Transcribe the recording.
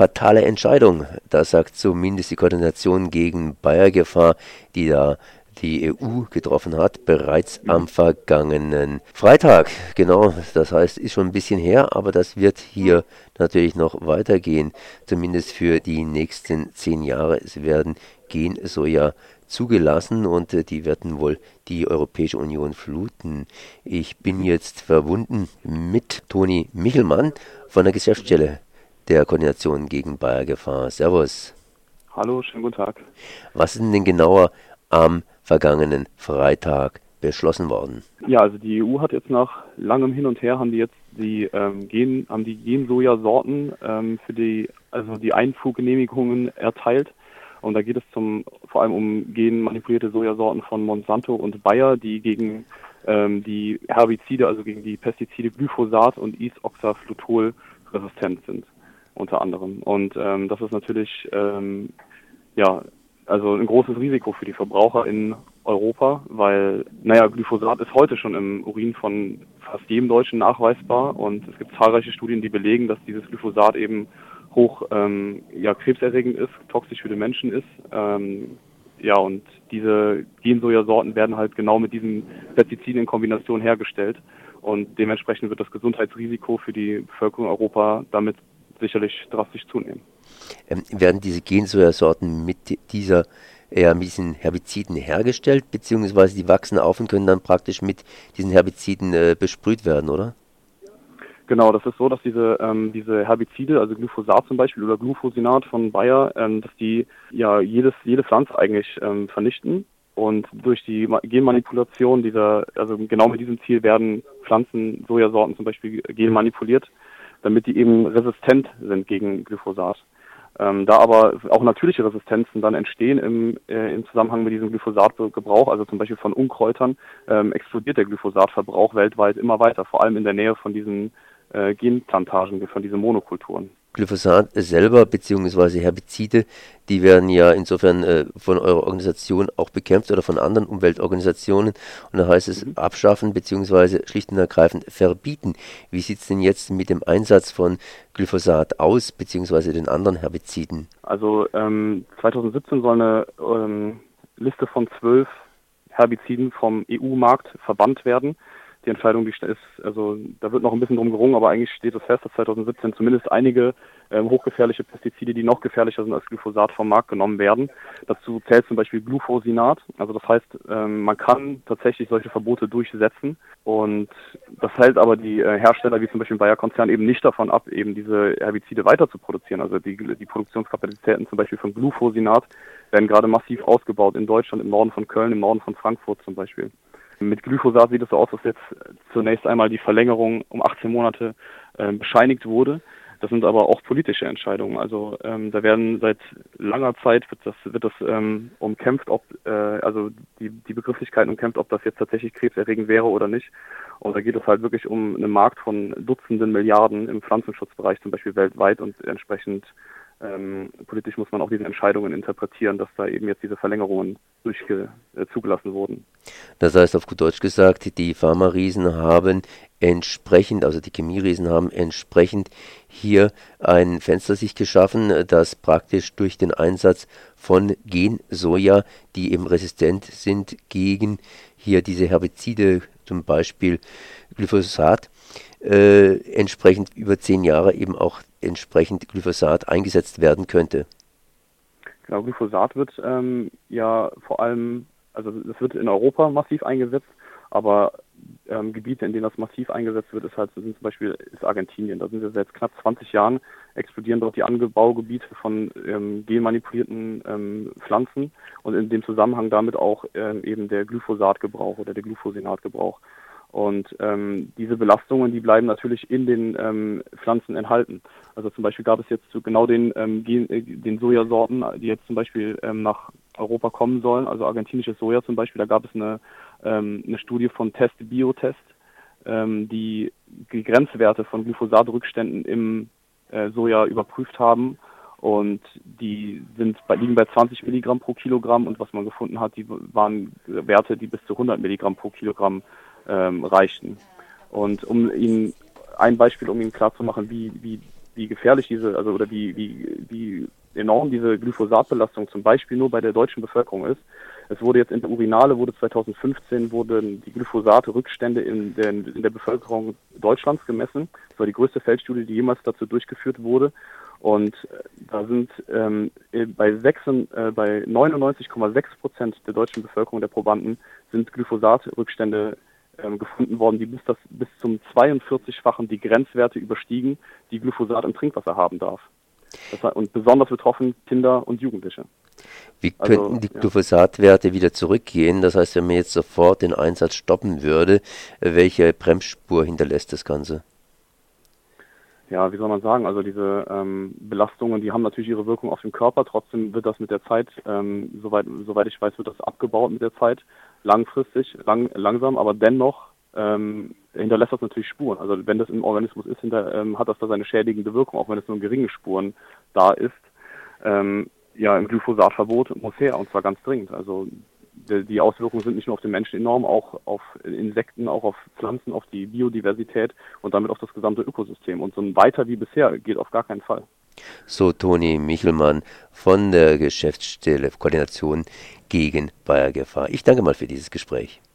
fatale Entscheidung. Das sagt zumindest die Koordination gegen Bayergefahr, die da die EU getroffen hat, bereits am vergangenen Freitag. Genau, das heißt, ist schon ein bisschen her, aber das wird hier natürlich noch weitergehen, zumindest für die nächsten zehn Jahre. Es werden Gen-Soja zugelassen und äh, die werden wohl die Europäische Union fluten. Ich bin jetzt verbunden mit Toni Michelmann von der Geschäftsstelle der Koordination gegen Bayergefahr. Servus. Hallo, schönen guten Tag. Was ist denn genauer am vergangenen Freitag beschlossen worden? Ja, also die EU hat jetzt nach langem Hin und Her haben die jetzt die ähm, Gen, haben die Gen-Soja-Sorten ähm, für die also die Einfuhrgenehmigungen erteilt. Und da geht es zum vor allem um genmanipulierte Sojasorten von Monsanto und Bayer, die gegen ähm, die Herbizide, also gegen die Pestizide Glyphosat und Isoxaflutol resistent sind, unter anderem. Und ähm, das ist natürlich ähm, ja also ein großes Risiko für die Verbraucher in Europa, weil, naja, Glyphosat ist heute schon im Urin von fast jedem Deutschen nachweisbar und es gibt zahlreiche Studien, die belegen, dass dieses Glyphosat eben hoch ähm, ja, krebserregend ist, toxisch für den Menschen ist. Ähm, ja, und diese Gensojasorten werden halt genau mit diesen Pestiziden in Kombination hergestellt. Und dementsprechend wird das Gesundheitsrisiko für die Bevölkerung Europa damit sicherlich drastisch zunehmen. Ähm, werden diese Gensojasorten mit dieser ja, mit diesen Herbiziden hergestellt, beziehungsweise die wachsen auf und können dann praktisch mit diesen Herbiziden äh, besprüht werden, oder? Genau, das ist so, dass diese, ähm, diese Herbizide, also Glyphosat zum Beispiel oder Glufosinat von Bayer, ähm, dass die ja jedes, jede Pflanze eigentlich ähm, vernichten. Und durch die Genmanipulation dieser, also genau mit diesem Ziel werden Pflanzen, Sojasorten zum Beispiel genmanipuliert, damit die eben resistent sind gegen Glyphosat. Ähm, da aber auch natürliche Resistenzen dann entstehen im, äh, im Zusammenhang mit diesem Glyphosatgebrauch, also zum Beispiel von Unkräutern, ähm, explodiert der Glyphosatverbrauch weltweit immer weiter, vor allem in der Nähe von diesen äh, Genplantagen, von diesen Monokulturen. Glyphosat selber beziehungsweise Herbizide, die werden ja insofern äh, von eurer Organisation auch bekämpft oder von anderen Umweltorganisationen. Und da heißt es mhm. abschaffen beziehungsweise schlicht und ergreifend verbieten. Wie sieht es denn jetzt mit dem Einsatz von Glyphosat aus beziehungsweise den anderen Herbiziden? Also ähm, 2017 soll eine ähm, Liste von zwölf Herbiziden vom EU-Markt verbannt werden die Entscheidung, die ist, also da wird noch ein bisschen drum gerungen, aber eigentlich steht es fest, dass 2017 zumindest einige ähm, hochgefährliche Pestizide, die noch gefährlicher sind als Glyphosat, vom Markt genommen werden. Dazu zählt zum Beispiel Glufosinat. Also das heißt, ähm, man kann tatsächlich solche Verbote durchsetzen und das hält aber die äh, Hersteller wie zum Beispiel Bayer Konzern eben nicht davon ab, eben diese Herbizide weiter zu produzieren. Also die, die Produktionskapazitäten zum Beispiel von Glufosinat werden gerade massiv ausgebaut in Deutschland, im Norden von Köln, im Norden von Frankfurt zum Beispiel. Mit Glyphosat sieht es so aus, dass jetzt zunächst einmal die Verlängerung um 18 Monate äh, bescheinigt wurde. Das sind aber auch politische Entscheidungen. Also ähm, da werden seit langer Zeit wird das wird das ähm, umkämpft, ob äh, also die die Begrifflichkeiten umkämpft, ob das jetzt tatsächlich krebserregend wäre oder nicht. Und da geht es halt wirklich um einen Markt von Dutzenden Milliarden im Pflanzenschutzbereich zum Beispiel weltweit und entsprechend ähm, politisch muss man auch diese Entscheidungen interpretieren, dass da eben jetzt diese Verlängerungen äh, zugelassen wurden. Das heißt auf gut Deutsch gesagt, die Pharma-Riesen haben entsprechend, also die Chemieriesen haben entsprechend hier ein Fenster sich geschaffen, das praktisch durch den Einsatz von Gen-Soja, die eben resistent sind gegen hier diese Herbizide, zum Beispiel Glyphosat, äh, entsprechend über zehn Jahre eben auch entsprechend Glyphosat eingesetzt werden könnte. Genau, Glyphosat wird ähm, ja vor allem, also es wird in Europa massiv eingesetzt, aber ähm, Gebiete, in denen das massiv eingesetzt wird, ist halt sind zum Beispiel ist Argentinien. Da sind wir seit knapp 20 Jahren explodieren dort die Anbaugebiete von ähm, genmanipulierten ähm, Pflanzen und in dem Zusammenhang damit auch ähm, eben der Glyphosatgebrauch oder der Glyphosinatgebrauch. Und ähm, diese Belastungen, die bleiben natürlich in den ähm, Pflanzen enthalten. Also zum Beispiel gab es jetzt zu genau den, ähm, äh, den Sojasorten, die jetzt zum Beispiel ähm, nach Europa kommen sollen, also argentinisches Soja zum Beispiel, da gab es eine, ähm, eine Studie von Test Biotest, ähm, die die Grenzwerte von Glyphosatrückständen im äh, Soja überprüft haben und die sind bei, liegen bei 20 Milligramm pro Kilogramm und was man gefunden hat, die waren Werte, die bis zu 100 Milligramm pro Kilogramm ähm, reichten. Und um Ihnen ein Beispiel, um Ihnen klarzumachen, wie, wie wie gefährlich diese, also oder wie, wie, wie enorm diese Glyphosatbelastung zum Beispiel nur bei der deutschen Bevölkerung ist. Es wurde jetzt in der Urinale, wurde 2015 wurden die Glyphosate-Rückstände in der, in der Bevölkerung Deutschlands gemessen. Das war die größte Feldstudie, die jemals dazu durchgeführt wurde. Und äh, da sind ähm, bei, 6, äh, bei 99,6 Prozent der deutschen Bevölkerung der Probanden sind Glyphosat-Rückstände ähm, gefunden worden, die bis, das, bis zum 42-fachen die Grenzwerte überstiegen, die Glyphosat im Trinkwasser haben darf. Das, und besonders betroffen Kinder und Jugendliche. Wie also, könnten also, die Glyphosatwerte ja. wieder zurückgehen? Das heißt, wenn man jetzt sofort den Einsatz stoppen würde, welche Bremsspur hinterlässt das Ganze? ja, wie soll man sagen, also diese ähm, Belastungen, die haben natürlich ihre Wirkung auf den Körper, trotzdem wird das mit der Zeit, ähm, soweit, soweit ich weiß, wird das abgebaut mit der Zeit, langfristig, lang, langsam, aber dennoch ähm, hinterlässt das natürlich Spuren. Also wenn das im Organismus ist, hinter, ähm, hat das da seine schädigende Wirkung, auch wenn es nur geringe Spuren da ist. Ähm, ja, im Glyphosatverbot muss her, und zwar ganz dringend. Also die Auswirkungen sind nicht nur auf den Menschen enorm, auch auf Insekten, auch auf Pflanzen, auf die Biodiversität und damit auf das gesamte Ökosystem. Und so ein weiter wie bisher geht auf gar keinen Fall. So Toni Michelmann von der Geschäftsstelle Koordination gegen Bayergefahr. Ich danke mal für dieses Gespräch.